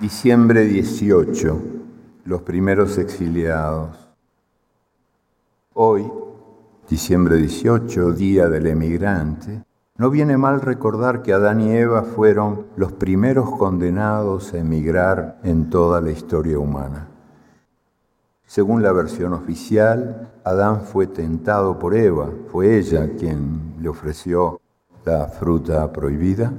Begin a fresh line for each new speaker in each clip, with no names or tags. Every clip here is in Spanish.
Diciembre 18, los primeros exiliados. Hoy, diciembre 18, día del emigrante, no viene mal recordar que Adán y Eva fueron los primeros condenados a emigrar en toda la historia humana. Según la versión oficial, Adán fue tentado por Eva, fue ella quien le ofreció la fruta prohibida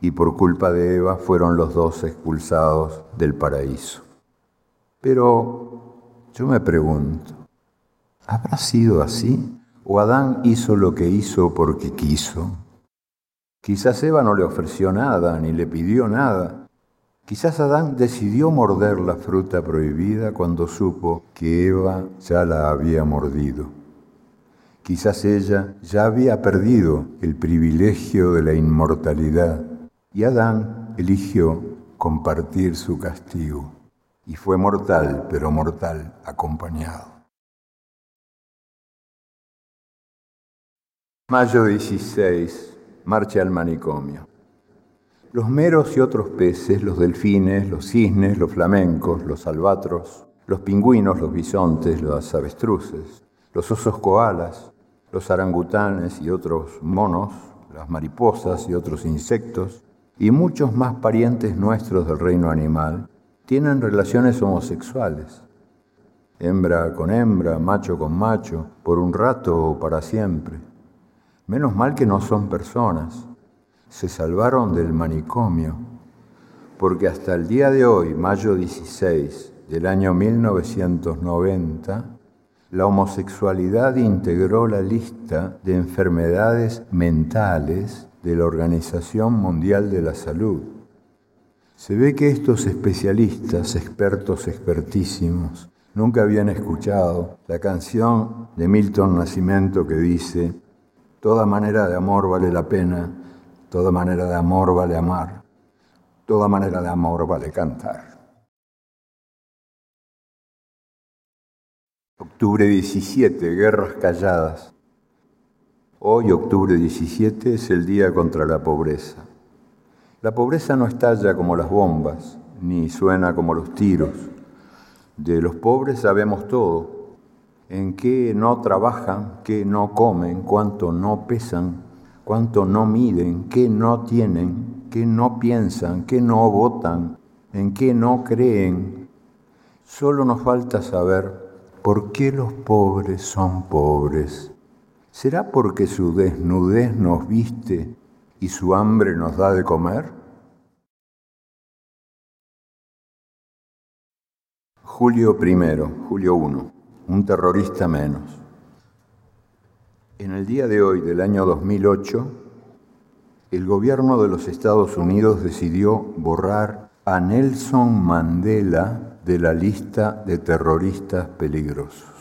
y por culpa de Eva fueron los dos expulsados del paraíso. Pero yo me pregunto, ¿habrá sido así? ¿O Adán hizo lo que hizo porque quiso? Quizás Eva no le ofreció nada ni le pidió nada. Quizás Adán decidió morder la fruta prohibida cuando supo que Eva ya la había mordido. Quizás ella ya había perdido el privilegio de la inmortalidad y Adán eligió compartir su castigo y fue mortal, pero mortal acompañado. Mayo 16, marcha al manicomio. Los meros y otros peces, los delfines, los cisnes, los flamencos, los albatros, los pingüinos, los bisontes, las avestruces, los osos koalas, los arangutanes y otros monos, las mariposas y otros insectos, y muchos más parientes nuestros del reino animal tienen relaciones homosexuales, hembra con hembra, macho con macho, por un rato o para siempre. Menos mal que no son personas, se salvaron del manicomio, porque hasta el día de hoy, mayo 16 del año 1990, la homosexualidad integró la lista de enfermedades mentales de la Organización Mundial de la Salud. Se ve que estos especialistas, expertos expertísimos, nunca habían escuchado la canción de Milton Nascimento que dice, Toda manera de amor vale la pena, toda manera de amor vale amar, toda manera de amor vale cantar. Octubre 17, Guerras Calladas. Hoy, octubre 17, es el día contra la pobreza. La pobreza no estalla como las bombas, ni suena como los tiros. De los pobres sabemos todo, en qué no trabajan, qué no comen, cuánto no pesan, cuánto no miden, qué no tienen, qué no piensan, qué no votan, en qué no creen. Solo nos falta saber por qué los pobres son pobres ¿Será porque su desnudez nos viste y su hambre nos da de comer? Julio I, Julio I, un terrorista menos. En el día de hoy del año 2008, el gobierno de los Estados Unidos decidió borrar a Nelson Mandela de la lista de terroristas peligrosos.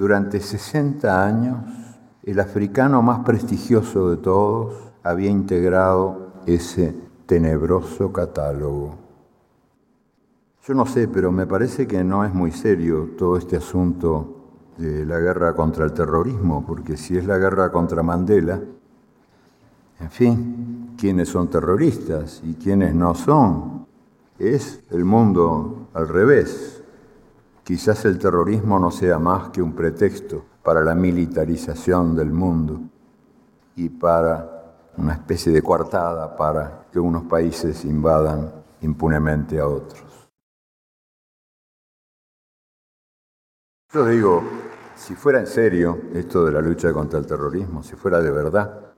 Durante 60 años, el africano más prestigioso de todos había integrado ese tenebroso catálogo. Yo no sé, pero me parece que no es muy serio todo este asunto de la guerra contra el terrorismo, porque si es la guerra contra Mandela, en fin, ¿quiénes son terroristas y quiénes no son? Es el mundo al revés. Quizás el terrorismo no sea más que un pretexto para la militarización del mundo y para una especie de coartada para que unos países invadan impunemente a otros. Yo digo, si fuera en serio esto de la lucha contra el terrorismo, si fuera de verdad,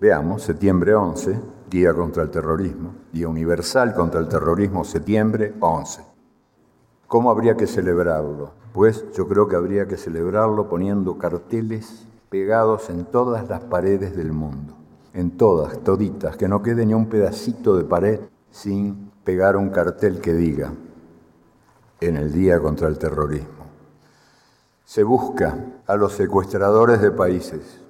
veamos, septiembre 11, Día contra el Terrorismo, Día Universal contra el Terrorismo, septiembre 11. ¿Cómo habría que celebrarlo? Pues yo creo que habría que celebrarlo poniendo carteles pegados en todas las paredes del mundo, en todas, toditas, que no quede ni un pedacito de pared sin pegar un cartel que diga, en el Día contra el Terrorismo. Se busca a los secuestradores de países,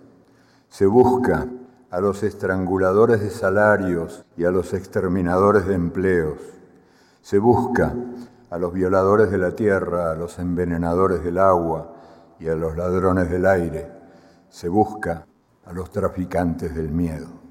se busca a los estranguladores de salarios y a los exterminadores de empleos, se busca a los violadores de la tierra, a los envenenadores del agua y a los ladrones del aire. Se busca a los traficantes del miedo.